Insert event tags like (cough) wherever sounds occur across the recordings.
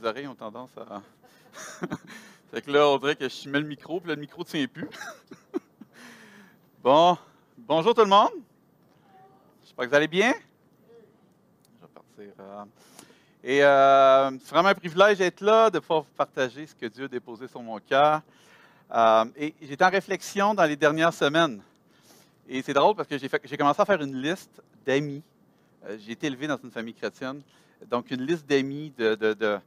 mes oreilles ont tendance à. (laughs) fait que là, on dirait que je mets le micro, puis là, le micro ne tient plus. (laughs) bon, bonjour tout le monde. J'espère que vous allez bien. Je vais partir. euh, Et euh, c'est vraiment un privilège d'être là, de pouvoir vous partager ce que Dieu a déposé sur mon cœur. Euh, et j'étais en réflexion dans les dernières semaines. Et c'est drôle parce que j'ai, commencé à faire une liste d'amis. J'ai été élevé dans une famille chrétienne. Donc, une liste d'amis de- de-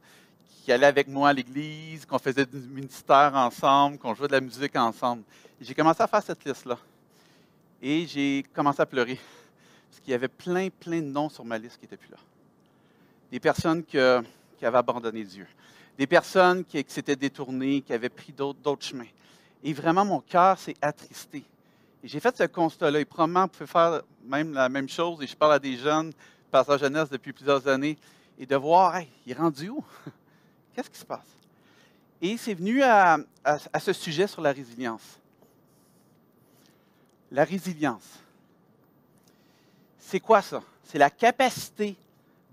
qui allaient avec moi à l'église, qu'on faisait du ministère ensemble, qu'on jouait de la musique ensemble. J'ai commencé à faire cette liste-là. Et j'ai commencé à pleurer. Parce qu'il y avait plein, plein de noms sur ma liste qui n'étaient plus là. Des personnes que- qui avaient abandonné Dieu. Des personnes qui, s'étaient détournées, qui avaient pris d'autres, chemins. Et vraiment, mon cœur s'est attristé. Et j'ai fait ce constat-là. Et probablement, vous pouvez faire même la même chose. Et je parle à des jeunes, passage jeunesse depuis plusieurs années, et de voir, hey, il est rendu où? Qu'est-ce qui se passe? Et c'est venu à, à- à ce sujet sur la résilience. La résilience. C'est quoi ça? C'est la capacité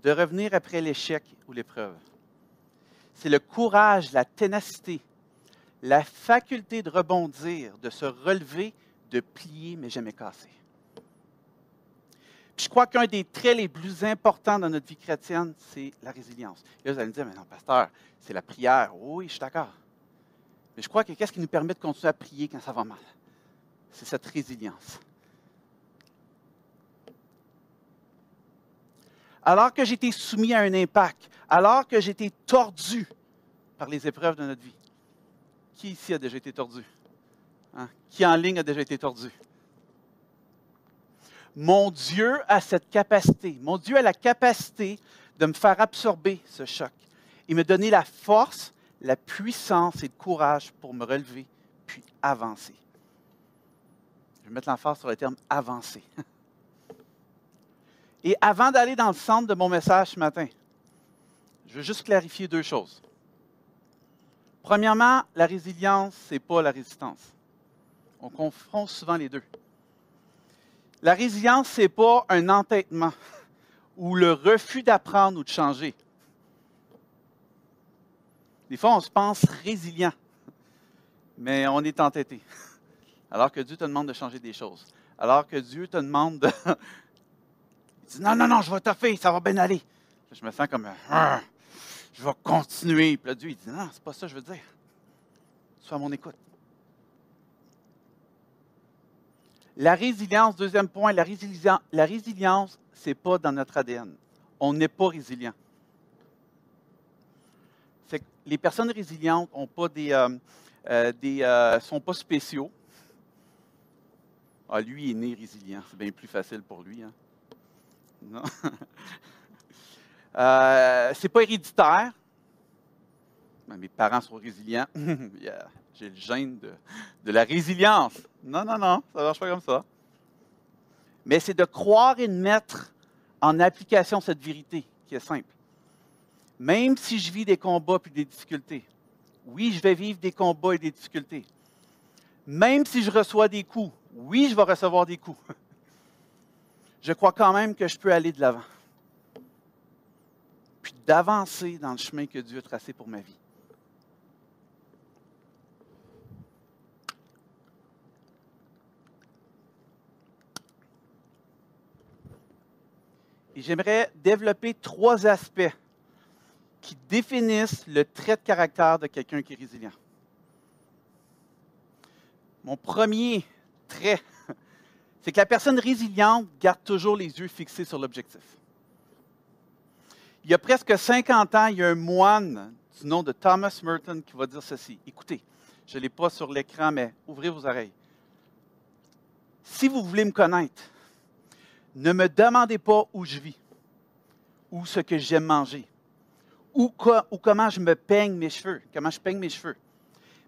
de revenir après l'échec ou l'épreuve. C'est le courage, la ténacité, la faculté de rebondir, de se relever, de plier, mais jamais casser. Je crois qu'un des traits les plus importants dans notre vie chrétienne, c'est la résilience. Et là, vous allez me dire, mais non, pasteur, c'est la prière. Oui, je suis d'accord. Mais je crois que qu'est-ce qui nous permet de continuer à prier quand ça va mal? C'est cette résilience. Alors que j'étais soumis à un impact, alors que j'étais tordu par les épreuves de notre vie. Qui ici a déjà été tordu? Hein? Qui en ligne a déjà été tordu? Mon Dieu a cette capacité. Mon Dieu a la capacité de me faire absorber ce choc et me donner la force, la puissance et le courage pour me relever puis avancer. Je vais mettre l'emphase sur le terme avancer. (laughs) Et avant d'aller dans le centre de mon message ce matin, je veux juste clarifier deux choses. Premièrement, la résilience, ce n'est pas la résistance. On confond souvent les deux. La résilience, ce n'est pas un entêtement ou le refus d'apprendre ou de changer. Des fois, on se pense résilient, mais on est entêté. Alors que Dieu te demande de changer des choses. Alors que Dieu te demande de. Il dit Non, non, non, je vais toffer, ça va bien aller. Je me sens comme Je vais continuer. Puis là, Dieu, il dit Non, c'est pas ça je veux dire. Sois à mon écoute. La résilience, deuxième point, la résilience, la ce n'est pas dans notre ADN. On n'est pas résilient. Les personnes résilientes ont euh, euh, euh, sont pas spéciaux. Ah, lui, est né résilient. C'est bien plus facile pour lui. Hein? Non. (laughs) c'est pas héréditaire. Ben, Mes parents sont résilients. (laughs) J'ai le gène de la résilience. Non, non, non, ça ne marche pas comme ça. Mais c'est de croire et de mettre en application cette vérité qui est simple. Même si je vis des combats et des difficultés, oui, je vais vivre des combats et des difficultés. Même si je reçois des coups, oui, je vais recevoir des coups. (laughs) Je crois quand même que je peux aller de l'avant. Puis d'avancer dans le chemin que Dieu a tracé pour ma vie. Et j'aimerais développer trois aspects qui définissent le trait de caractère de quelqu'un qui est résilient. Mon premier trait, (laughs) c'est que la personne résiliente garde toujours les yeux fixés sur l'objectif. Il y a presque 50 ans, il y a un moine du nom de Thomas Merton qui va dire ceci. Écoutez, je ne l'ai pas sur l'écran, mais ouvrez vos oreilles. Si vous voulez me connaître, ne me demandez pas où je vis, ou ce que j'aime manger, ou, ou comment je me peigne mes cheveux, comment je peigne mes cheveux.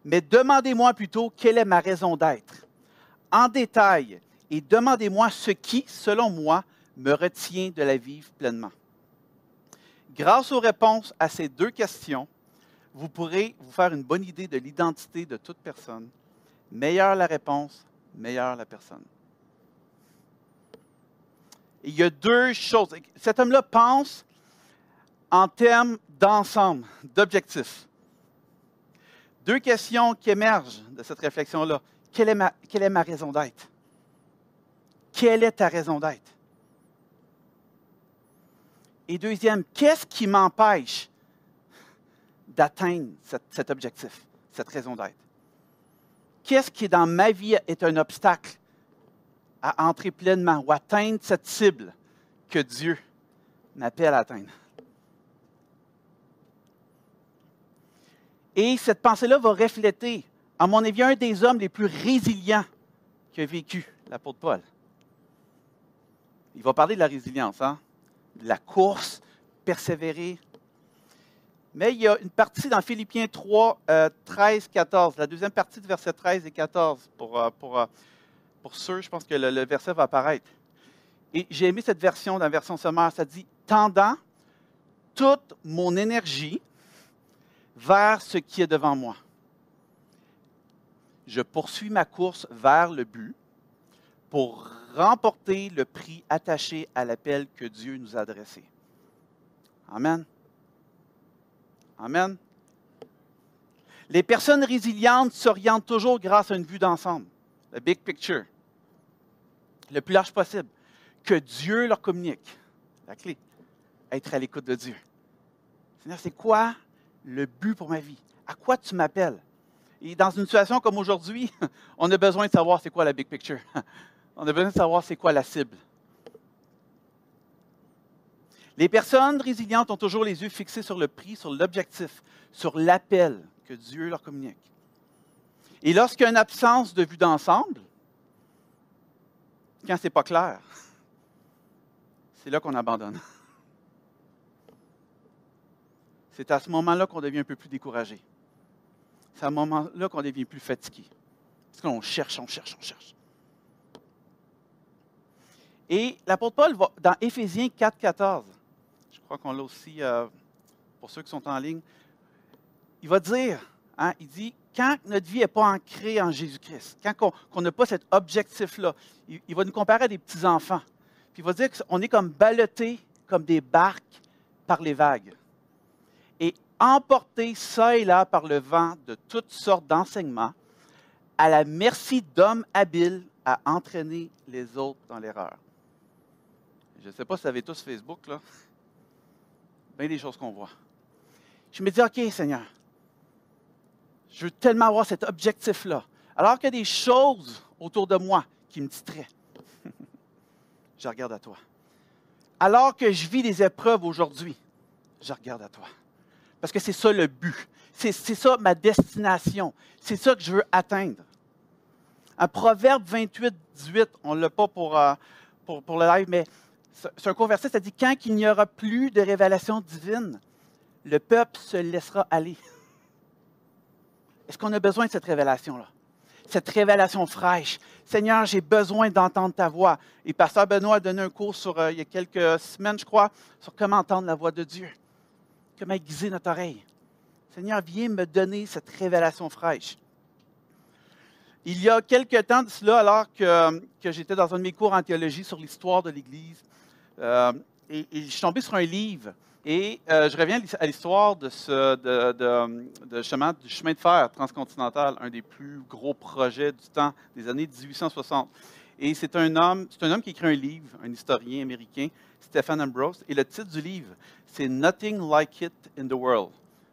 Mais demandez-moi plutôt quelle est ma raison d'être, en détail, et demandez-moi ce qui, selon moi, me retient de la vivre pleinement. Grâce aux réponses à ces deux questions, vous pourrez vous faire une bonne idée de l'identité de toute personne. Meilleure la réponse, meilleure la personne. Il y a deux choses. Cet homme-là pense en termes d'ensemble, d'objectifs. Deux questions qui émergent de cette réflexion-là. Quelle est ma, quelle est ma raison d'être? Quelle est ta raison d'être? Et deuxième, qu'est-ce qui m'empêche d'atteindre cet, objectif, cette raison d'être? Qu'est-ce qui dans ma vie est un obstacle à entrer pleinement ou atteindre cette cible que Dieu m'appelle à atteindre? Et cette pensée-là va refléter, à mon avis, un des hommes les plus résilients qu'a vécu l'apôtre Paul. Il va parler de la résilience, hein? de la course, persévérer. Mais il y a une partie dans Philippiens 3, 13, 14, la deuxième partie de verset 13 et 14. Pour, euh, pour, euh, pour ceux, je pense que le, verset va apparaître. Et j'ai aimé cette version dans la version sommaire. Ça dit Tendant toute mon énergie vers ce qui est devant moi. Je poursuis ma course vers le but pour remporter le prix attaché à l'appel que Dieu nous a adressé. Amen. Amen. Les personnes résilientes s'orientent toujours grâce à une vue d'ensemble, le big picture, le plus large possible, que Dieu leur communique. La clé, être à l'écoute de Dieu. Seigneur, c'est quoi le but pour ma vie? À quoi tu m'appelles? Et dans une situation comme aujourd'hui, (laughs) on a besoin de savoir c'est quoi la big picture. (laughs) On a besoin de savoir c'est quoi la cible. Les personnes résilientes ont toujours les yeux fixés sur le prix, sur l'objectif, sur l'appel que Dieu leur communique. Et lorsqu'il y a une absence de vue d'ensemble, quand ce n'est pas clair, c'est là qu'on abandonne. C'est à ce moment-là qu'on devient un peu plus découragé. C'est à ce moment-là qu'on devient plus fatigué. Parce qu'on cherche, on cherche, on cherche. Et l'apôtre Paul, va, dans Éphésiens 4, 14, je crois qu'on l'a aussi euh, pour ceux qui sont en ligne, il va dire, hein, il dit, quand notre vie n'est pas ancrée en Jésus-Christ, quand on n'a pas cet objectif-là, il, va nous comparer à des petits-enfants. Puis il va dire qu'on est comme ballottés comme des barques par les vagues. Et emportés ça et là par le vent de toutes sortes d'enseignements, à la merci d'hommes habiles à entraîner les autres dans l'erreur. Je ne sais pas si vous avez tous Facebook, là. Bien des choses qu'on voit. Je me dis, OK, Seigneur, je veux tellement avoir cet objectif-là. Alors qu'il y a des choses autour de moi qui me distraient, (laughs) je regarde à toi. Alors que je vis des épreuves aujourd'hui, je regarde à toi. Parce que c'est ça le but. C'est ça ma destination. C'est ça que je veux atteindre. Un Proverbe 28, 18, on ne l'a pas pour, euh, pour, pour, le live, mais c'est un converset, ça dit quand il n'y aura plus de révélation divine, le peuple se laissera aller. Est-ce qu'on a besoin de cette révélation-là? Cette révélation fraîche. Seigneur, j'ai besoin d'entendre ta voix. Et Pasteur Benoît a donné un cours sur, euh, il y a quelques semaines, je crois, sur comment entendre la voix de Dieu. Comment aiguiser notre oreille. Seigneur, viens me donner cette révélation fraîche. Il y a quelques temps de cela, alors que, j'étais dans un de mes cours en théologie sur l'histoire de l'Église, euh, et, je suis tombé sur un livre. Et euh, je reviens à l'histoire de ce, chemin, du chemin de fer transcontinental, un des plus gros projets du temps des années 1860. Et c'est un homme, c'est un homme qui écrit un livre, un historien américain, Stephen Ambrose. Et le titre du livre, c'est Nothing Like It in the World.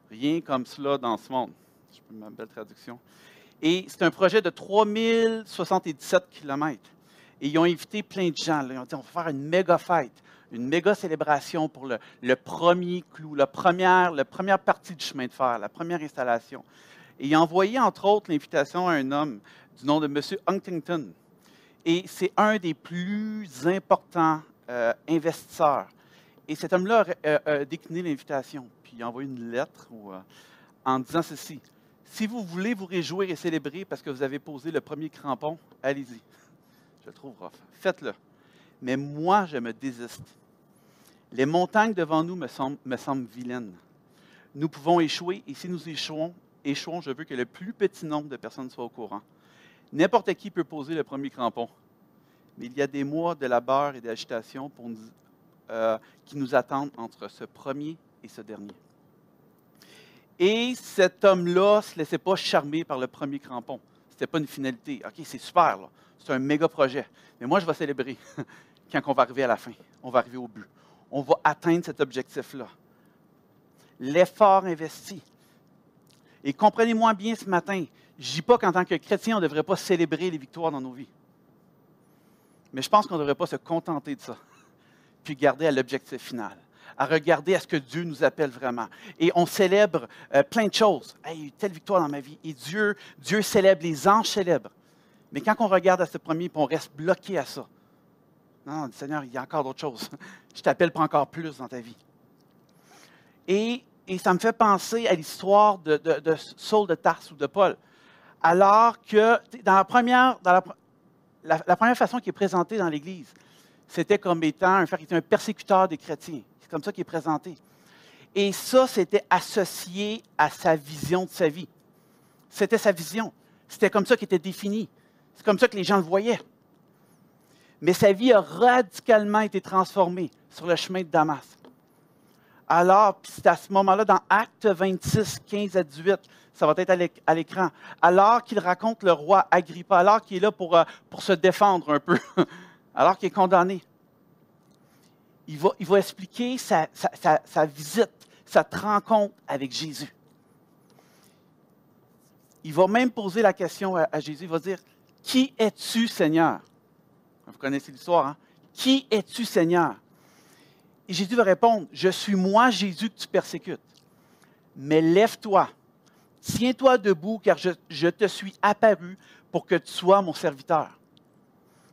Rien comme cela dans ce monde. Je peux ma belle traduction. Et c'est un projet de 3077 kilomètres. Et ils ont invité plein de gens. Ils ont dit on va faire une méga fête, une méga célébration pour le, premier clou, la première, première partie du chemin de fer, la première installation. Et ils ont envoyé, entre autres, l'invitation à un homme du nom de M. Huntington. Et c'est un des plus importants euh, investisseurs. Et cet homme-là a, décliné l'invitation. Puis il a envoyé une lettre euh, en disant ceci. Si vous voulez vous réjouir et célébrer parce que vous avez posé le premier crampon, allez-y. Je le trouve. Faites-le. Mais moi, je me désiste. Les montagnes devant nous me semblent, vilaines. Nous pouvons échouer, et si nous échouons, échouons, je veux que le plus petit nombre de personnes soient au courant. N'importe qui peut poser le premier crampon. Mais il y a des mois de labeur et d'agitation euh, qui nous attendent entre ce premier et ce dernier. Et cet homme-là ne se laissait pas charmer par le premier crampon. Ce n'était pas une finalité. OK, c'est super, c'est un méga projet. Mais moi, je vais célébrer (laughs) quand on va arriver à la fin. On va arriver au but. On va atteindre cet objectif-là. L'effort investi. Et comprenez-moi bien ce matin, je ne dis pas qu'en tant que chrétien, on ne devrait pas célébrer les victoires dans nos vies. Mais je pense qu'on ne devrait pas se contenter de ça, (laughs) puis garder à l'objectif final à regarder à ce que Dieu nous appelle vraiment. Et on célèbre euh, plein de choses. il y a eu telle victoire dans ma vie. Et Dieu, Dieu célèbre, les anges célèbrent. Mais quand on regarde à ce premier, on reste bloqué à ça, non, non, Seigneur, il y a encore d'autres choses. (laughs) Je t'appelle pour encore plus dans ta vie. Et, et ça me fait penser à l'histoire de, Saul de Tarse ou de Paul. Alors que dans la première, dans la, première façon qui est présentée dans l'Église, c'était comme étant un, un persécuteur des chrétiens comme ça qu'il est présenté. Et ça, c'était associé à sa vision de sa vie. C'était sa vision. C'était comme ça qu'il était défini. C'est comme ça que les gens le voyaient. Mais sa vie a radicalement été transformée sur le chemin de Damas. Alors, c'est à ce moment-là, dans Acte 26, 15 à 18, ça va être à l'écran, alors qu'il raconte le roi Agrippa, alors qu'il est là pour, euh, pour se défendre un peu, (laughs) alors qu'il est condamné il va, expliquer sa, visite, sa rencontre avec Jésus. Il va même poser la question à, Jésus. Il va dire Qui es-tu, Seigneur Vous connaissez l'histoire, hein? Qui es-tu, Seigneur? Et Jésus va répondre Je suis moi, Jésus, que tu persécutes. Mais lève-toi, tiens-toi debout, car je te suis apparu pour que tu sois mon serviteur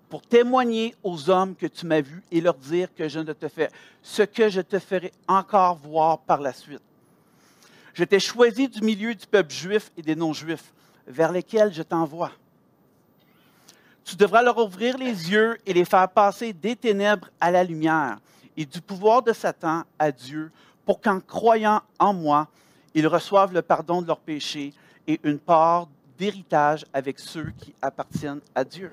pour témoigner aux hommes que tu m'as vus et leur dire que je ne te fais ce que je te ferai encore voir par la suite. Je t'ai choisi du milieu du peuple juif et des non-juifs, vers lesquels je t'envoie. Tu devras leur ouvrir les yeux et les faire passer des ténèbres à la lumière et du pouvoir de Satan à Dieu, pour qu'en croyant en moi, ils reçoivent le pardon de leurs péchés et une part d'héritage avec ceux qui appartiennent à Dieu.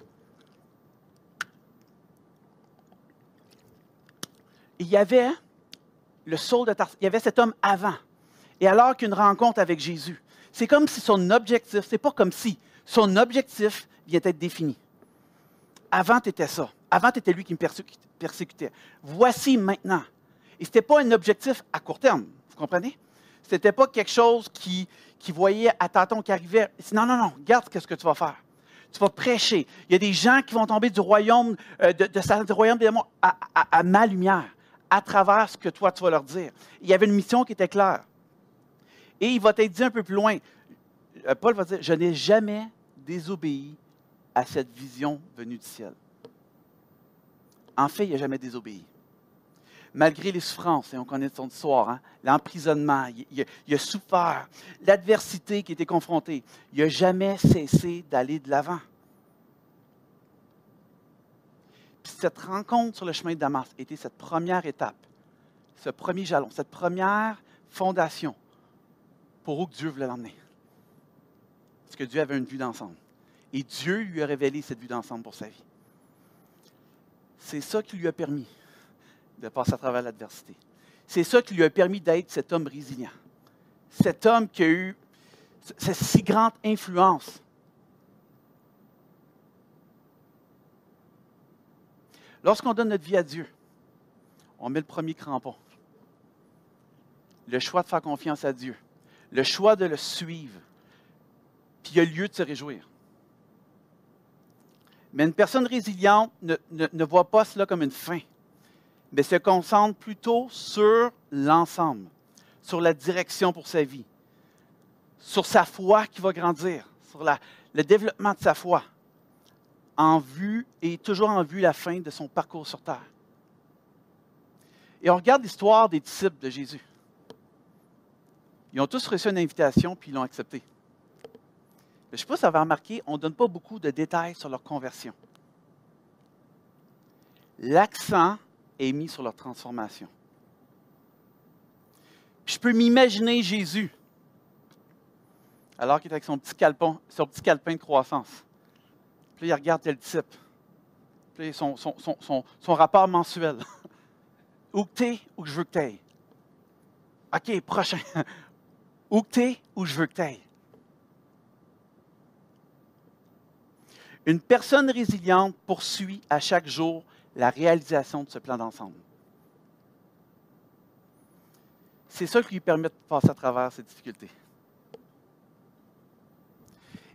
il y avait le Saul de Tarse, il y avait cet homme avant. Et alors qu'une rencontre avec Jésus, c'est comme si son objectif, c'est pas comme si, son objectif vient d'être défini. Avant, tu étais ça. Avant, tu étais lui qui me persécutait. Voici maintenant. Et ce n'était pas un objectif à court terme, vous comprenez? Ce n'était pas quelque chose qui, qui voyait à tâtons qui arrivait. Non, non, non, regarde ce que tu vas faire. Tu vas prêcher. Il y a des gens qui vont tomber du royaume, euh, de, de, royaume des à, à ma lumière à travers ce que toi, tu vas leur dire. Il y avait une mission qui était claire. Et il va t'être dit un peu plus loin. Euh, Paul va dire, je n'ai jamais désobéi à cette vision venue du ciel. En fait, il n'a jamais désobéi. Malgré les souffrances, et on connaît son histoire, hein, l'emprisonnement, il, a souffert, l'adversité qui était confrontée, il n'a jamais cessé d'aller de l'avant. cette rencontre sur le chemin de Damas était cette première étape, ce premier jalon, cette première fondation pour où Dieu voulait l'emmener. Parce que Dieu avait une vue d'ensemble. Et Dieu lui a révélé cette vue d'ensemble pour sa vie. C'est ça qui lui a permis de passer à travers l'adversité. C'est ça qui lui a permis d'être cet homme résilient. Cet homme qui a eu cette si grande influence Lorsqu'on donne notre vie à Dieu, on met le premier crampon. Le choix de faire confiance à Dieu. Le choix de le suivre. Puis il y a lieu de se réjouir. Mais une personne résiliente ne, voit pas cela comme une fin, mais se concentre plutôt sur l'ensemble, sur la direction pour sa vie, sur sa foi qui va grandir, sur le développement de sa foi en vue et toujours en vue la fin de son parcours sur terre. Et on regarde l'histoire des disciples de Jésus. Ils ont tous reçu une invitation puis ils l'ont acceptée. Je ne sais pas si vous avez remarqué, on ne donne pas beaucoup de détails sur leur conversion. L'accent est mis sur leur transformation. je peux m'imaginer Jésus, alors qu'il est avec son petit, calpon, son petit calepin de croissance. Puis il regarde tel type. Puis son, son, son, son rapport mensuel. (laughs) où que tu es, où que je veux que tu ailles. OK, prochain. (laughs) Où que tu es, où je veux que tu Une personne résiliente poursuit à chaque jour la réalisation de ce plan d'ensemble. C'est ça qui lui permet de passer à travers ces difficultés.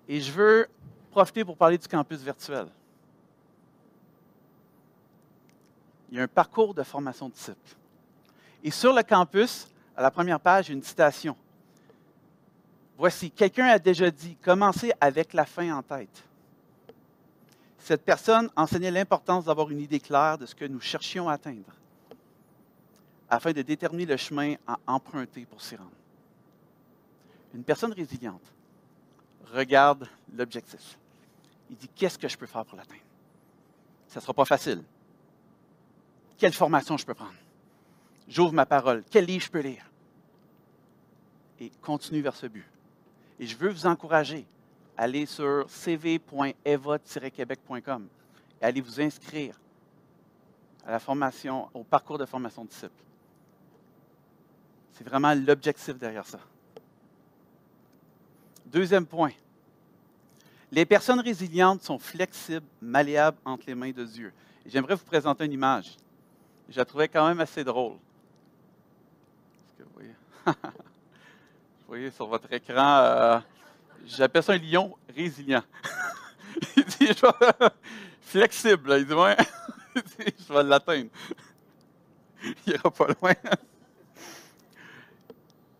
Et je veux profiter pour parler du campus virtuel. Il y a un parcours de formation de disciples. Et sur le campus, à la première page, une citation. Voici, quelqu'un a déjà dit, commencez avec la fin en tête. Cette personne enseignait l'importance d'avoir une idée claire de ce que nous cherchions à atteindre, afin de déterminer le chemin à emprunter pour s'y rendre. Une personne résiliente regarde l'objectif. Il dit, qu'est-ce que je peux faire pour l'atteindre? Ça ne sera pas facile. Quelle formation je peux prendre? J'ouvre ma parole. Quel livre je peux lire? Et continue vers ce but. Et je veux vous encourager à aller sur cv.eva-québec.com et allez vous inscrire à la formation, au parcours de formation de. C'est vraiment l'objectif derrière ça. Deuxième point. Les personnes résilientes sont flexibles, malléables entre les mains de Dieu. J'aimerais vous présenter une image. Je la trouvais quand même assez drôle. (laughs) Vous voyez sur votre écran, euh, j'appelle ça un lion résilient. (laughs) il dit, flexible. Il dit, ouais, (laughs) je vais l'atteindre. (laughs) Il n'ira pas loin.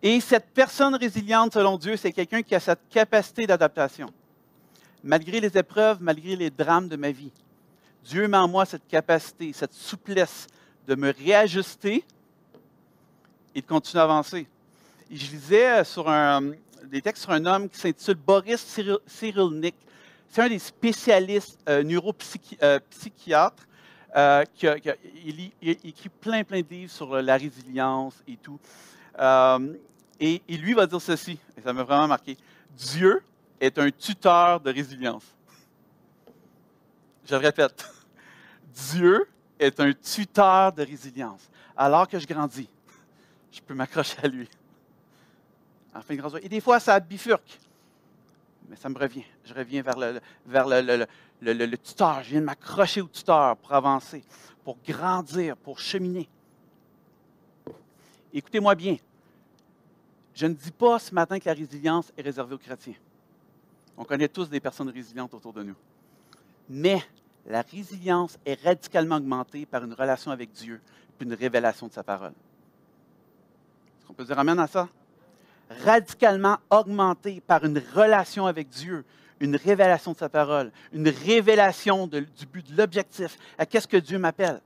Et cette personne résiliente, selon Dieu, c'est quelqu'un qui a cette capacité d'adaptation. Malgré les épreuves, malgré les drames de ma vie, Dieu met en moi cette capacité, cette souplesse de me réajuster et de continuer à avancer. je lisais sur un, des textes sur un homme qui s'intitule Boris Cyrulnik. C'est un des spécialistes euh, neuropsychiatres. Euh, qui, a, il, écrit plein, plein de livres sur la résilience et tout. Euh, et, et, lui va dire ceci, et ça m'a vraiment marqué. Dieu est un tuteur de résilience. Je le répète. Dieu est un tuteur de résilience. Alors que je grandis, je peux m'accrocher à lui. Et des fois, ça bifurque. Mais ça me revient. Je reviens vers le, vers le, le tuteur. Je viens de m'accrocher au tuteur pour avancer, pour grandir, pour cheminer. Écoutez-moi bien. Je ne dis pas ce matin que la résilience est réservée aux chrétiens. On connaît tous des personnes résilientes autour de nous. Mais la résilience est radicalement augmentée par une relation avec Dieu, puis une révélation de sa parole. Est-ce qu'on peut dire Amen à ça? Radicalement augmentée par une relation avec Dieu, une révélation de sa parole, une révélation du but, de l'objectif, à qu'est-ce que Dieu m'appelle?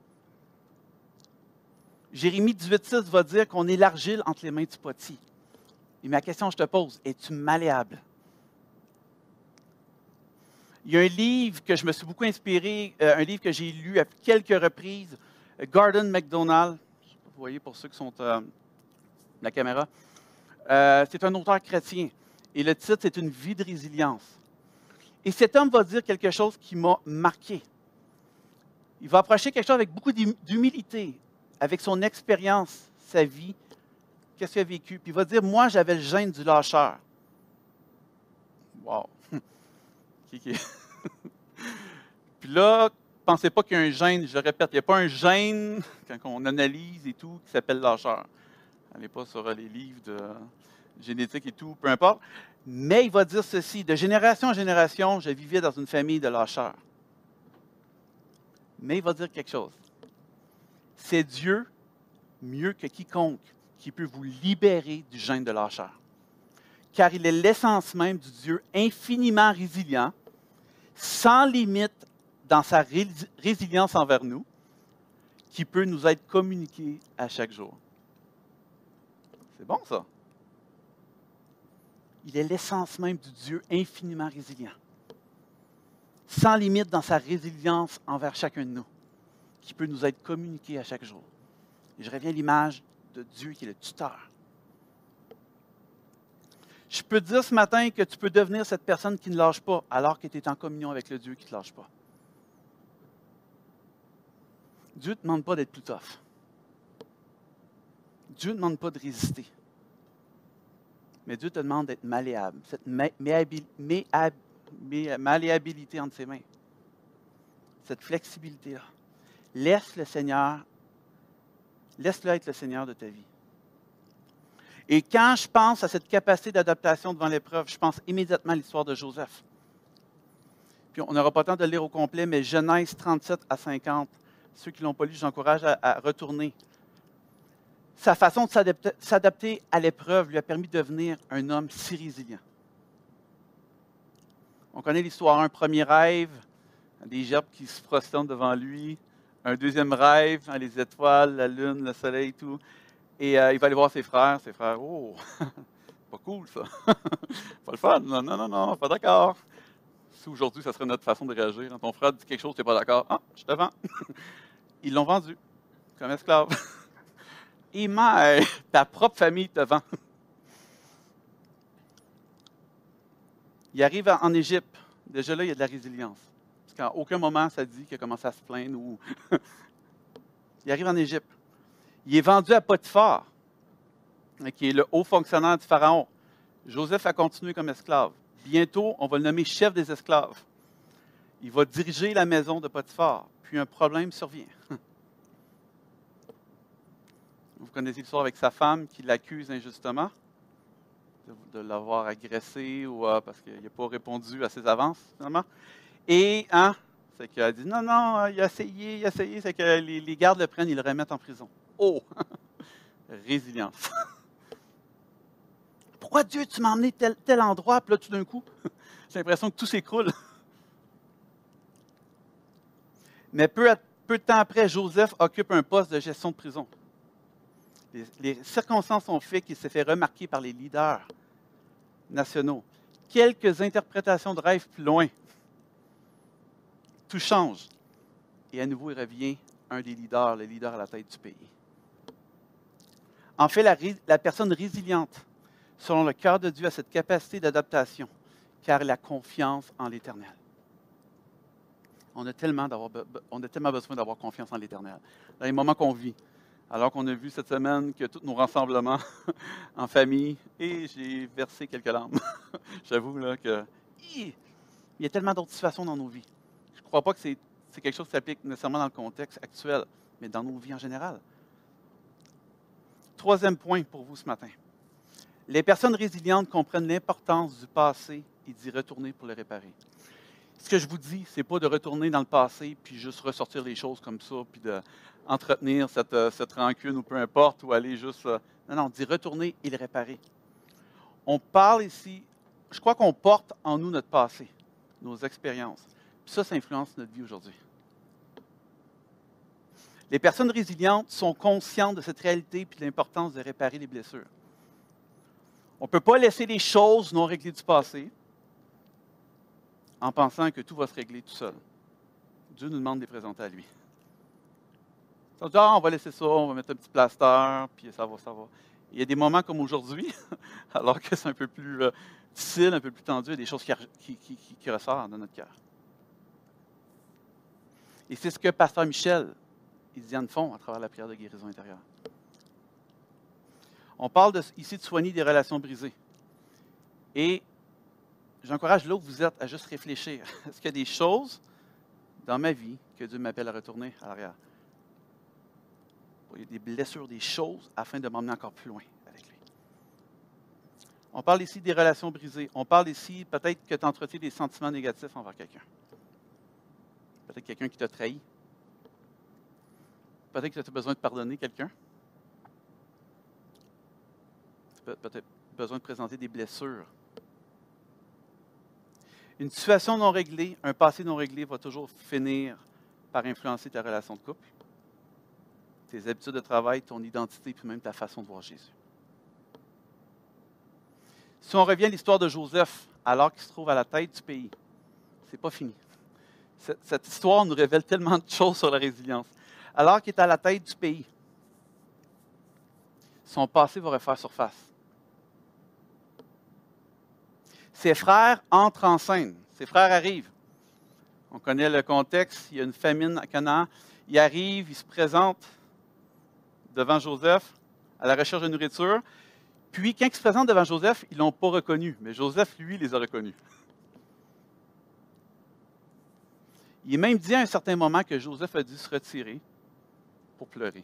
Jérémie 18,6 va dire qu'on est l'argile entre les mains du potier. Et ma question que je te pose, es-tu malléable? Il y a un livre que je me suis beaucoup inspiré, euh, un livre que j'ai lu à quelques reprises, Gordon MacDonald. Vous voyez pour ceux qui sont euh, la caméra. Euh, c'est un auteur chrétien. Et le titre, c'est Une vie de résilience. Et cet homme va dire quelque chose qui m'a marqué. Il va approcher quelque chose avec beaucoup d'humilité, avec son expérience, sa vie, qu'est-ce qu'il a vécu. Puis il va dire Moi, j'avais le gène du lâcheur. Wow! (laughs) (laughs) Puis là, pensez pas qu'il y a un gène, je répète, il n'y a pas un gène, (laughs) quand on analyse et tout, qui s'appelle lâcheur. Allez pas sur les livres de génétique et tout, peu importe. Mais il va dire ceci, de génération en génération, je vivais dans une famille de lâcheurs. Mais il va dire quelque chose. C'est Dieu, mieux que quiconque, qui peut vous libérer du gène de lâcheur. Car il est l'essence même du Dieu infiniment résilient, sans limite dans sa résilience envers nous, qui peut nous être communiqué à chaque jour. C'est bon ça. Il est l'essence même du Dieu infiniment résilient, sans limite dans sa résilience envers chacun de nous, qui peut nous être communiqué à chaque jour. Et je reviens à l'image de Dieu qui est le tuteur. Je peux te dire ce matin que tu peux devenir cette personne qui ne lâche pas alors que tu es en communion avec le Dieu qui ne te lâche pas. Dieu ne te demande pas d'être plus tough. Dieu ne demande pas de résister. Mais Dieu te demande d'être malléable, cette malléabilité entre ses mains, cette flexibilité-là. Laisse le Seigneur, laisse-le être le Seigneur de ta vie. Et quand je pense à cette capacité d'adaptation devant l'épreuve, je pense immédiatement à l'histoire de Joseph. Puis on n'aura pas le temps de le lire au complet, mais Genèse 37 à 50, ceux qui ne l'ont pas lu, j'encourage à, à retourner. Sa façon de s'adapter à l'épreuve lui a permis de devenir un homme si résilient. On connaît l'histoire, un premier rêve, des gerbes qui se prosternent devant lui, un deuxième rêve, hein, les étoiles, la lune, le soleil, tout. Et euh, il va aller voir ses frères. Ses frères, oh, (laughs) pas cool ça. (laughs) pas le fun. Non, non, non, non, pas d'accord. Si aujourd'hui, ça serait notre façon de réagir. Quand ton frère dit quelque chose, tu n'es pas d'accord. Ah, je te vends. (laughs) Ils l'ont vendu comme esclave. Et mère, (laughs) ta propre famille te vend. Il arrive en Égypte. Déjà là, il y a de la résilience. Parce qu'à aucun moment, ça dit qu'il a commencé à se plaindre. (laughs) Il arrive en Égypte. Il est vendu à Potiphar, qui est le haut fonctionnaire du Pharaon. Joseph a continué comme esclave. Bientôt, on va le nommer chef des esclaves. Il va diriger la maison de Potiphar. Puis un problème survient. (laughs) Vous connaissez l'histoire avec sa femme qui l'accuse injustement de, l'avoir agressé ou euh, parce qu'il n'a pas répondu à ses avances, finalement. Et, hein, c'est qu'il a dit non, non, il a essayé, il a essayé, c'est que les, les gardes le prennent, ils le remettent en prison. Oh! (laughs) Résilience. (laughs) Pourquoi Dieu, tu m'as emmené tel, tel endroit, puis là, tout d'un coup, (laughs) j'ai l'impression que tout s'écroule. Mais peu, peu de temps après, Joseph occupe un poste de gestion de prison. Les, circonstances ont fait qu'il s'est fait remarquer par les leaders nationaux. Quelques interprétations de rêve plus loin. Tout change. Et à nouveau, il revient un des leaders, le leader à la tête du pays. En fait, la, personne résiliente, selon le cœur de Dieu, a cette capacité d'adaptation, car elle a confiance en l'Éternel. On a tellement, on a tellement besoin d'avoir confiance en l'Éternel. Dans les moments qu'on vit, alors qu'on a vu cette semaine que tous nos rassemblements (laughs) en famille, et j'ai versé quelques larmes. (laughs) J'avoue là, que il y a tellement d'autres situations dans nos vies. Je ne crois pas que c'est quelque chose qui s'applique nécessairement dans le contexte actuel, mais dans nos vies en général. Troisième point pour vous ce matin. Les personnes résilientes comprennent l'importance du passé et d'y retourner pour le réparer. Ce que je vous dis, ce n'est pas de retourner dans le passé puis juste ressortir les choses comme ça, puis d'entretenir cette, euh, cette rancune ou peu importe, ou aller juste. Euh, non, non, d'y retourner et le réparer. On parle ici, je crois qu'on porte en nous notre passé, nos expériences. Puis ça, ça influence notre vie aujourd'hui. Les personnes résilientes sont conscientes de cette réalité et de l'importance de réparer les blessures. On ne peut pas laisser les choses non réglées du passé en pensant que tout va se régler tout seul. Dieu nous demande de les présenter à lui. Ah, on va laisser ça, on va mettre un petit plaster, puis ça va, ça va. Il y a des moments comme aujourd'hui, (laughs) alors que c'est un peu plus euh, difficile, un peu plus tendu, il y a des choses qui, ressortent dans notre cœur. Et c'est ce que Pasteur Michel ils en font à travers la prière de guérison intérieure. On parle ici de soigner des relations brisées. Et j'encourage là où vous êtes à juste réfléchir. (laughs) Est-ce qu'il y a des choses dans ma vie que Dieu m'appelle à retourner à l'arrière? Des blessures, des choses afin de m'emmener encore plus loin avec lui. On parle ici des relations brisées. On parle ici peut-être que tu entretiens des sentiments négatifs envers quelqu'un. Peut-être quelqu'un qui t'a trahi, Peut-être que tu as besoin de pardonner quelqu'un. Tu as peut-être besoin de présenter des blessures. Une situation non réglée, un passé non réglé va toujours finir par influencer ta relation de couple, tes habitudes de travail, ton identité, puis même ta façon de voir Jésus. Si on revient à l'histoire de Joseph, alors qu'il se trouve à la tête du pays, c'est pas fini. Cette histoire nous révèle tellement de choses sur la résilience alors qu'il est à la tête du pays. Son passé va refaire surface. Ses frères entrent en scène. Ses frères arrivent. On connaît le contexte. Il y a une famine à Canaan. Ils arrivent, ils se présentent devant Joseph à la recherche de nourriture. Puis, quand ils se présentent devant Joseph, ils ne l'ont pas reconnu, mais Joseph, lui, les a reconnus. Il est même dit à un certain moment que Joseph a dû se retirer pour pleurer.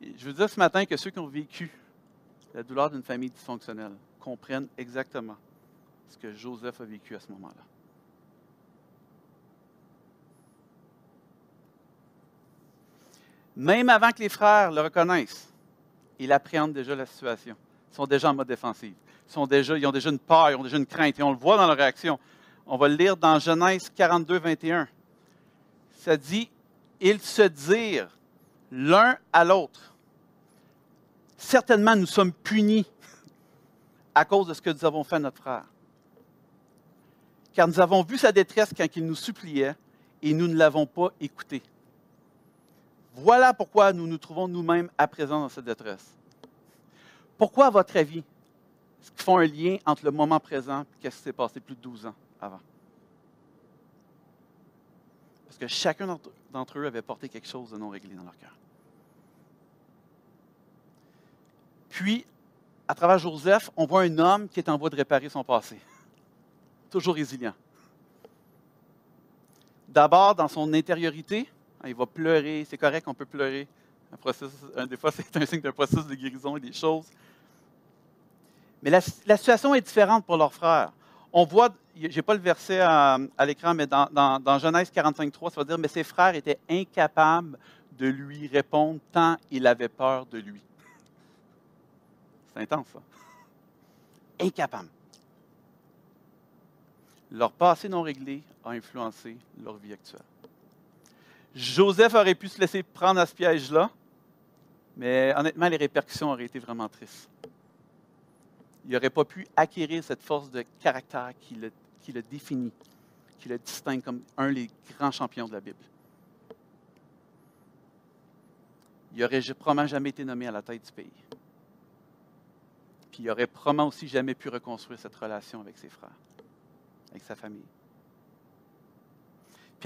je veux dire ce matin que ceux qui ont vécu la douleur d'une famille dysfonctionnelle comprennent exactement ce que Joseph a vécu à ce moment-là. Même avant que les frères le reconnaissent, ils appréhendent déjà la situation. Ils sont déjà en mode défensif. Ils, ils ont déjà une peur, ils ont déjà une crainte. Et on le voit dans leur réaction. On va le lire dans Genèse 42, 21. Ça dit Ils se dirent l'un à l'autre Certainement, nous sommes punis à cause de ce que nous avons fait à notre frère. Car nous avons vu sa détresse quand il nous suppliait et nous ne l'avons pas écouté. Voilà pourquoi nous nous trouvons nous-mêmes à présent dans cette détresse. Pourquoi, à votre avis, est-ce qu'ils font un lien entre le moment présent et ce qui s'est passé plus de 12 ans avant? Parce que chacun d'entre eux avait porté quelque chose de non réglé dans leur cœur. Puis, à travers Joseph, on voit un homme qui est en voie de réparer son passé. (laughs) Toujours résilient. D'abord, dans son intériorité, il va pleurer. C'est correct, on peut pleurer. des fois, (laughs) c'est un signe d'un processus de guérison et des choses. Mais la, situation est différente pour leur frère. On voit, je n'ai pas le verset à, l'écran, mais dans, Genèse 45.3, ça va dire, mais ses frères étaient incapables de lui répondre tant il avait peur de lui. C'est intense, ça. Incapable. Leur passé non réglé a influencé leur vie actuelle. Joseph aurait pu se laisser prendre à ce piège-là, mais honnêtement, les répercussions auraient été vraiment tristes. Il n'aurait pas pu acquérir cette force de caractère qui le, définit, qui le distingue comme un des grands champions de la Bible. Il n'aurait probablement jamais été nommé à la tête du pays puis il n'aurait probablement aussi jamais pu reconstruire cette relation avec ses frères, avec sa famille.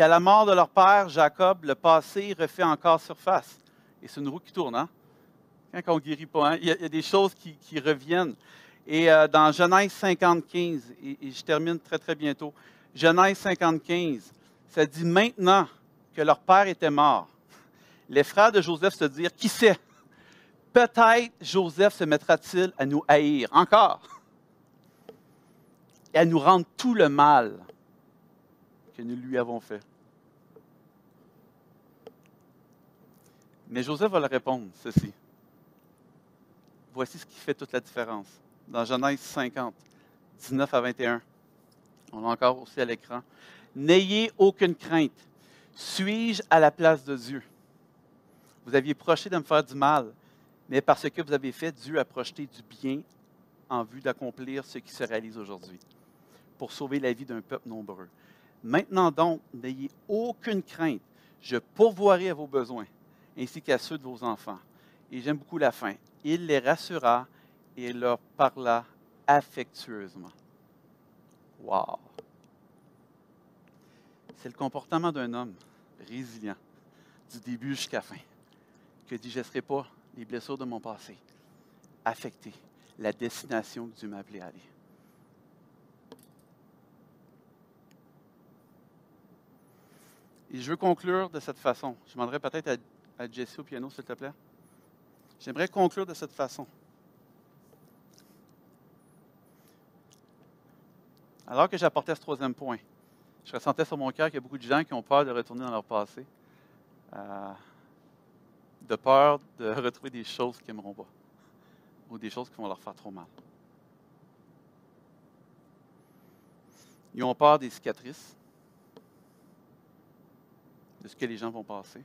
À la mort de leur père, Jacob, le passé refait encore surface. Et c'est une roue qui tourne, hein? Quand on ne guérit pas, hein? il, y a, des choses qui, reviennent. Et euh, dans Genèse 55, et, et, je termine très très bientôt, Genèse 55, ça dit maintenant que leur père était mort. Les frères de Joseph se dirent, qui sait? peut-être Joseph se mettra-t-il à nous haïr encore et à nous rendre tout le mal que nous lui avons fait. Mais Joseph va leur répondre ceci. Voici ce qui fait toute la différence. Dans Genèse 50, 19 à 21, on l'a encore aussi à l'écran. N'ayez aucune crainte. Suis-je à la place de Dieu? Vous aviez proché de me faire du mal, mais parce que vous avez fait, Dieu a projeté du bien en vue d'accomplir ce qui se réalise aujourd'hui, pour sauver la vie d'un peuple nombreux. Maintenant donc, n'ayez aucune crainte, je pourvoirai à vos besoins, ainsi qu'à ceux de vos enfants. Et j'aime beaucoup la fin. Il les rassura et leur parla affectueusement. Wow! C'est le comportement d'un homme résilient, du début jusqu'à la fin, que serai pas les blessures de mon passé affecter la destination que Dieu m'a appelé à aller. Et je veux conclure de cette façon. Je demanderais peut-être à, à Jesse au piano, s'il te plaît. J'aimerais conclure de cette façon. Alors que j'apportais ce troisième point, je ressentais sur mon cœur qu'il y a beaucoup de gens qui ont peur de retourner dans leur passé. Euh, de peur de (laughs) retrouver des choses qu'ils n'aimeront pas ou des choses qui vont leur faire trop mal. Ils ont peur des cicatrices, de ce que les gens vont passer.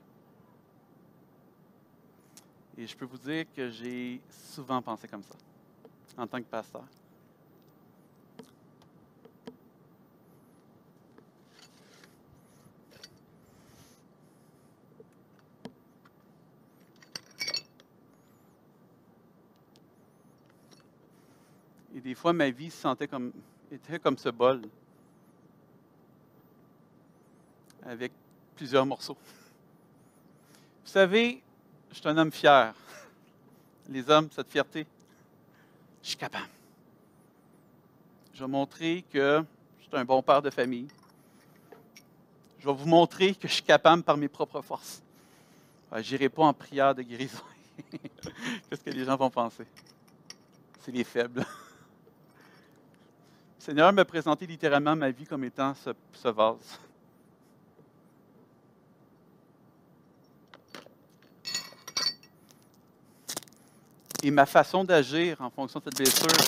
Et je peux vous dire que j'ai souvent pensé comme ça, en tant que pasteur. des fois, ma vie se sentait comme, était comme ce bol, avec plusieurs morceaux. Vous savez, je suis un homme fier. Les hommes, cette fierté, je suis capable. Je vais montrer que je suis un bon père de famille. Je vais vous montrer que je suis capable par mes propres forces. Je n'irai pas en prière de guérison. (laughs) Qu'est-ce que les gens vont penser? C'est les faibles. Le (laughs) Seigneur m'a présenté littéralement ma vie comme étant ce, ce vase. Et ma façon d'agir en fonction de cette blessure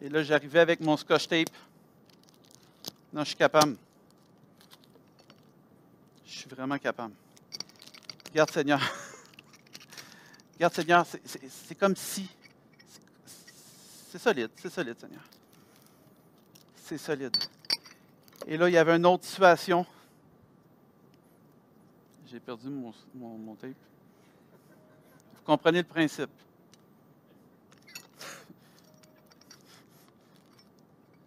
Et là, j'arrivais avec mon scotch tape. Non, je suis capable. Je suis vraiment capable. Regarde, Seigneur. (laughs) Regarde, Seigneur, c'est comme si. C'est solide, c'est solide, Seigneur. C'est solide. Et là, il y avait une autre situation. J'ai perdu mon, mon, mon tape. Vous comprenez le principe.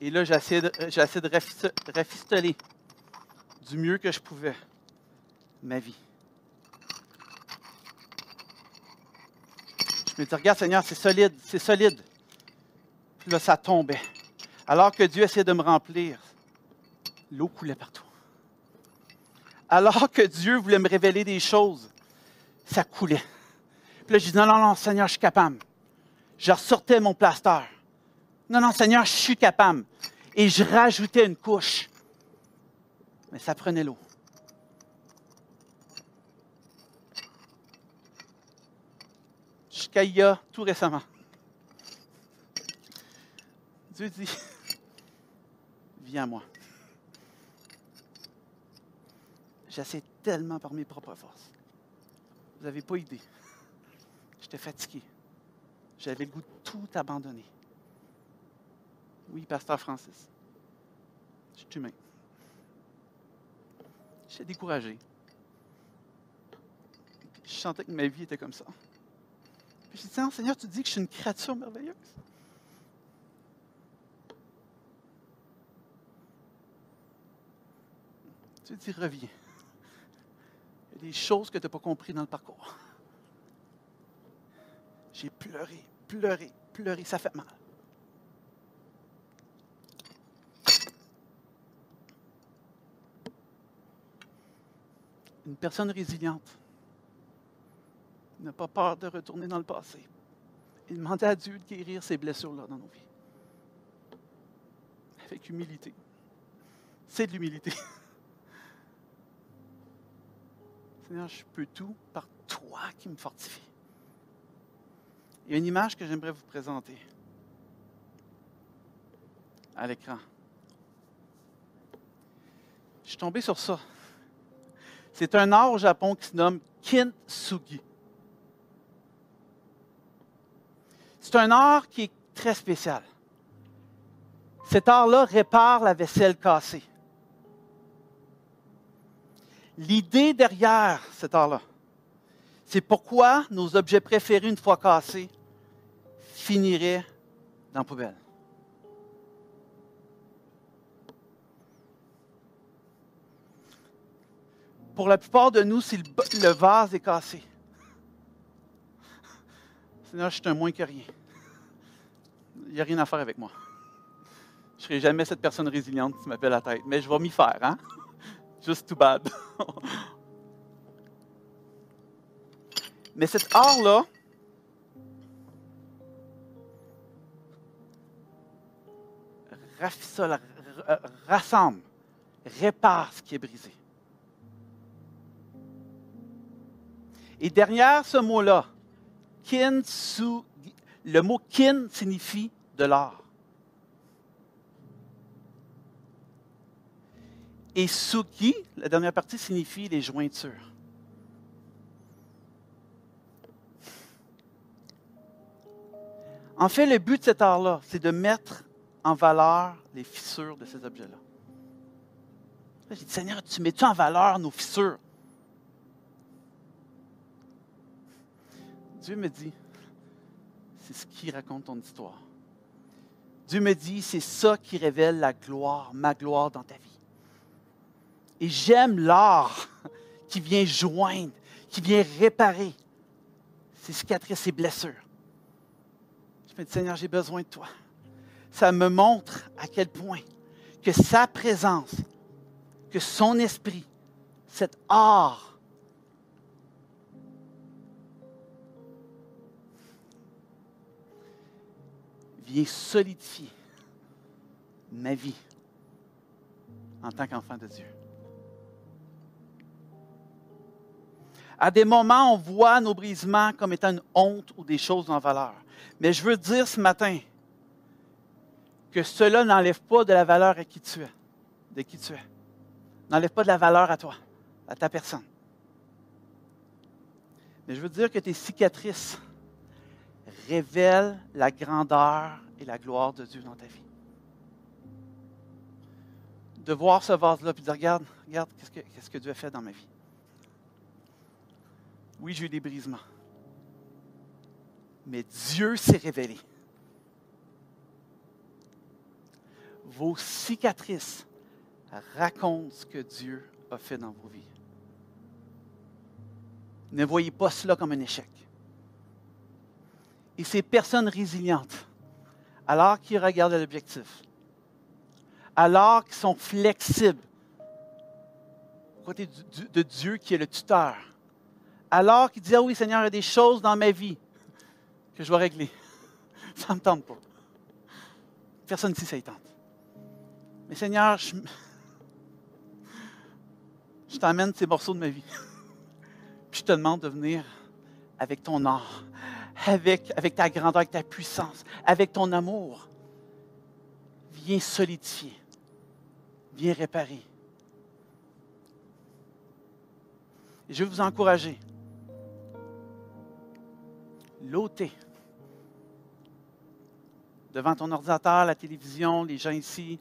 Et là, j'essaie de, de rafistoler du mieux que je pouvais ma vie. Je me dis, regarde Seigneur, c'est solide, c'est solide. Puis là, ça tombait. Alors que Dieu essayait de me remplir, l'eau coulait partout. Alors que Dieu voulait me révéler des choses, ça coulait. Puis là, je dis, non, non, non, Seigneur, je suis capable. Je ressortais mon plaster. Non, non, Seigneur, je suis capable. Et je rajoutais une couche. Mais ça prenait l'eau. Jusqu'à il tout récemment. Dieu dit, (laughs) viens à moi. J'essaie tellement par mes propres forces. Vous n'avez pas idée. (laughs) J'étais fatigué. J'avais le goût de tout abandonner. Oui, pasteur Francis. Je suis humain. J'étais découragé. Je sentais que ma vie était comme ça. Puis j'ai dit, Seigneur, tu dis que je suis une créature merveilleuse. Tu dis, reviens. Il choses que tu n'as pas compris dans le parcours. J'ai pleuré, pleuré, pleuré. Ça fait mal. une personne résiliente n'a pas peur de retourner dans le passé et demander à Dieu de guérir ces blessures-là dans nos vies. Avec humilité. C'est de l'humilité. (laughs) Seigneur, je peux tout par toi qui me fortifie. Il y a une image que j'aimerais vous présenter à l'écran. Je suis tombé sur ça c'est un art au Japon qui se nomme kintsugi. C'est un art qui est très spécial. Cet art-là répare la vaisselle cassée. L'idée derrière cet art-là, c'est pourquoi nos objets préférés, une fois cassés, finiraient dans la poubelle. Pour la plupart de nous, si le, vase est cassé, Seigneur, je suis un moins que rien. Il n'y a rien à faire avec moi. Je ne serai jamais cette personne résiliente qui m'appelle la tête, mais je vais m'y faire, hein? Just too bad. mais cet art-là, rassemble, répare ce qui est brisé. Et derrière ce mot-là, le mot kin signifie de l'art. Et suki, la dernière partie, signifie les jointures. En fait, le but de cet art-là, c'est de mettre en valeur les fissures de ces objets-là. J'ai dit, Seigneur, tu mets-tu en valeur nos fissures? Dieu me dit, c'est ce qui raconte ton histoire. Dieu me dit, c'est ça qui révèle la gloire, ma gloire dans ta vie. Et j'aime l'art qui vient joindre, qui vient réparer ces cicatrices, ces blessures. Je me dis, Seigneur, j'ai besoin de toi. Ça me montre à quel point que sa présence, que son esprit, cet art, vient solidifier ma vie en tant qu'enfant de Dieu. À des moments, on voit nos brisements comme étant une honte ou des choses en valeur. Mais je veux dire ce matin que cela n'enlève pas de la valeur à qui tu es, de qui tu es. N'enlève pas de la valeur à toi, à ta personne. Mais je veux dire que tes cicatrices révèlent la grandeur et la gloire de Dieu dans ta vie. De voir ce vase-là et de dire, regarde, regarde, qu'est-ce que, qu'est-ce que Dieu a fait dans ma vie. Oui, j'ai eu des brisements. Mais Dieu s'est révélé. Vos cicatrices racontent ce que Dieu a fait dans vos vies. Ne voyez pas cela comme un échec. Et ces personnes résilientes, alors qu'ils regardent l'objectif, alors qu'ils sont flexibles, côté de Dieu qui est le tuteur, alors qu'il dit, ah oui Seigneur, il y a des choses dans ma vie que je dois régler. (laughs) Ça ne me tente pas. Personne ici, ça y tente. Mais Seigneur, je, (laughs) je t'amène ces morceaux de ma vie. (laughs) Puis je te demande de venir avec ton art, avec, avec ta grandeur, avec ta puissance, avec ton amour. Viens solidifier. Viens réparer. Et je vais vous encourager l'ôter. Devant ton ordinateur, la télévision, les gens ici,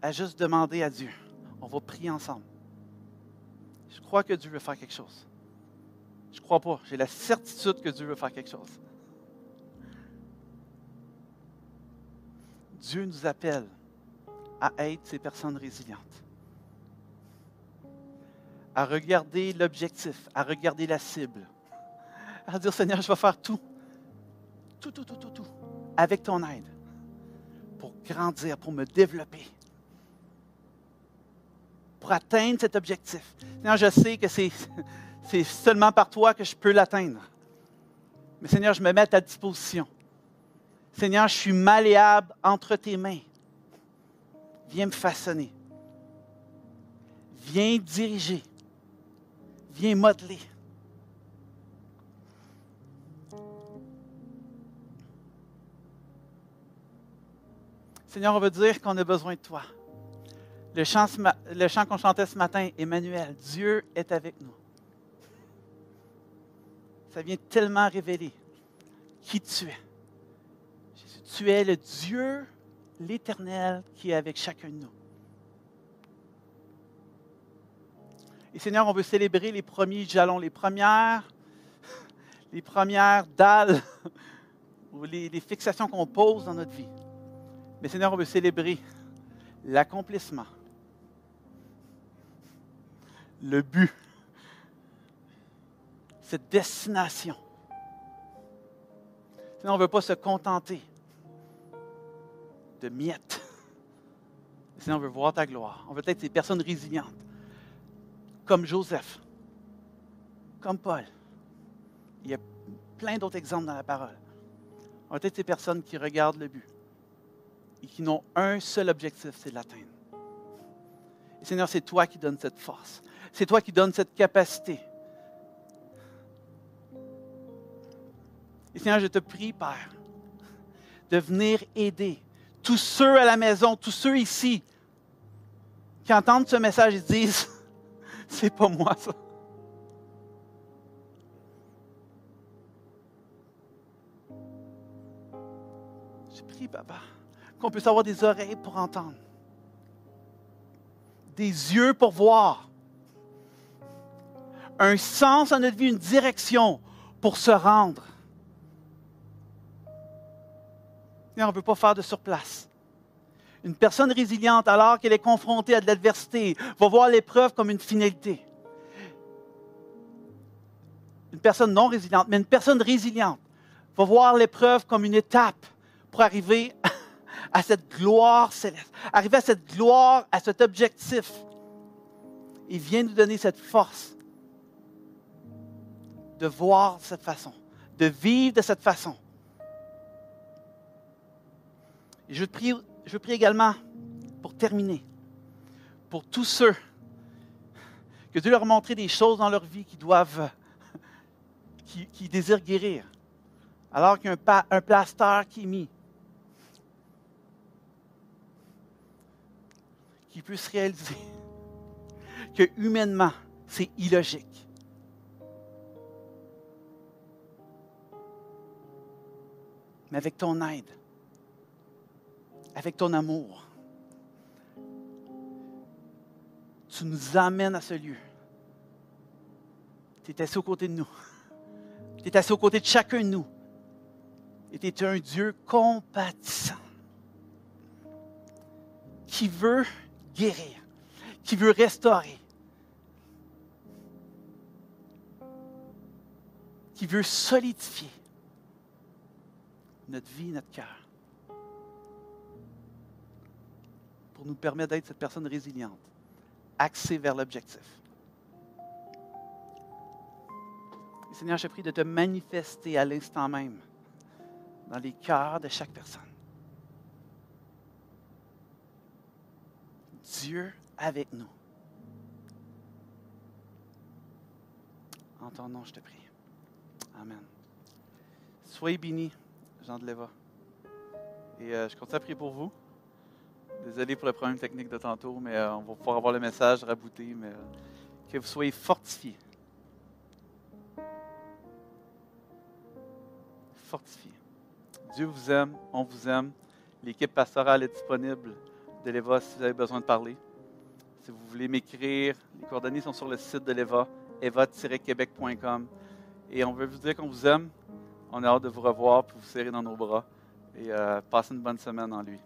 à juste demander à Dieu. On va prier ensemble. Je crois que Dieu veut faire quelque chose. Je ne crois pas. J'ai la certitude que Dieu veut faire quelque chose. Dieu nous appelle à être ces personnes résilientes, à regarder l'objectif, à regarder la cible à dire Seigneur, je vais faire tout, tout, tout, tout, tout, tout, avec ton aide, pour grandir, pour me développer, pour atteindre cet objectif. Seigneur, je sais que c'est, (laughs) c'est seulement par toi que je peux l'atteindre. Mais Seigneur, je me mets à ta disposition. Seigneur, je suis malléable entre tes mains. Viens me façonner. Viens diriger. Viens modeler. Seigneur, on veut dire qu'on a besoin de toi. Le chant, qu'on chantait ce matin, Emmanuel, Dieu est avec nous. Ça vient tellement révéler qui tu es. Jésus, tu es le Dieu, l'Éternel, qui est avec chacun de nous. Et Seigneur, on veut célébrer les premiers jalons, les premières, les premières dalles (laughs) ou les fixations qu'on pose dans notre vie. Mais Seigneur, on veut célébrer l'accomplissement, le but, cette destination. Seigneur, on ne veut pas se contenter de miettes. Seigneur, on veut voir ta gloire. On veut être des personnes résilientes, comme Joseph, comme Paul. Il y a plein d'autres exemples dans la parole. On veut être ces personnes qui regardent le but et qui n'ont un seul objectif, c'est l'atteindre. Et Seigneur, c'est toi qui donnes cette force. C'est toi qui donnes cette capacité. Et Seigneur, je te prie, Père, de venir aider tous ceux à la maison, tous ceux ici qui entendent ce message et disent, (laughs) c'est pas moi ça. Je prie, Papa qu'on puisse avoir des oreilles pour entendre, des yeux pour voir, un sens à notre vie, une direction pour se rendre. On ne veut pas faire de surplace. Une personne résiliente, alors qu'elle est confrontée à de l'adversité, va voir l'épreuve comme une finalité. une personne non résiliente, mais une personne résiliente va voir l'épreuve comme une étape pour arriver à cette gloire céleste, arriver à cette gloire, à cet objectif. Il vient nous donner cette force de voir de cette façon, de vivre de cette façon. Je prie, également, pour terminer, pour tous ceux que Dieu leur a des choses dans leur vie qui doivent, qui, désirent guérir, alors qu'il y qui est mis, qui puisse réaliser que humainement, c'est illogique. Mais avec ton aide, avec ton amour, tu nous amènes à ce lieu. Tu es assis aux côtés de nous. Tu es assis aux côtés de chacun de nous. Et tu es un Dieu compatissant qui veut guérir, qui veut restaurer, qui veut solidifier notre vie, notre cœur, pour nous permettre d'être cette personne résiliente, axée vers l'objectif. Seigneur, je prie de te manifester à l'instant même dans les cœurs de chaque personne. Dieu avec nous. En ton nom, je te prie. Amen. Soyez bénis, Jean de Léva. Et euh, je continue à prier pour vous. Désolé pour le problème technique de tantôt, mais euh, on va pouvoir avoir le message rabouté, mais euh, que vous soyez fortifiés. Fortifiés. Dieu vous aime, on vous aime. L'équipe pastorale est disponible de l'EVA si vous avez besoin de parler. Si vous voulez m'écrire, les coordonnées sont sur le site de l'EVA, eva-québec.com. Et on veut vous dire qu'on vous aime. On a hâte de vous revoir, pour vous serrer dans nos bras. Et euh, passez une bonne semaine en lui.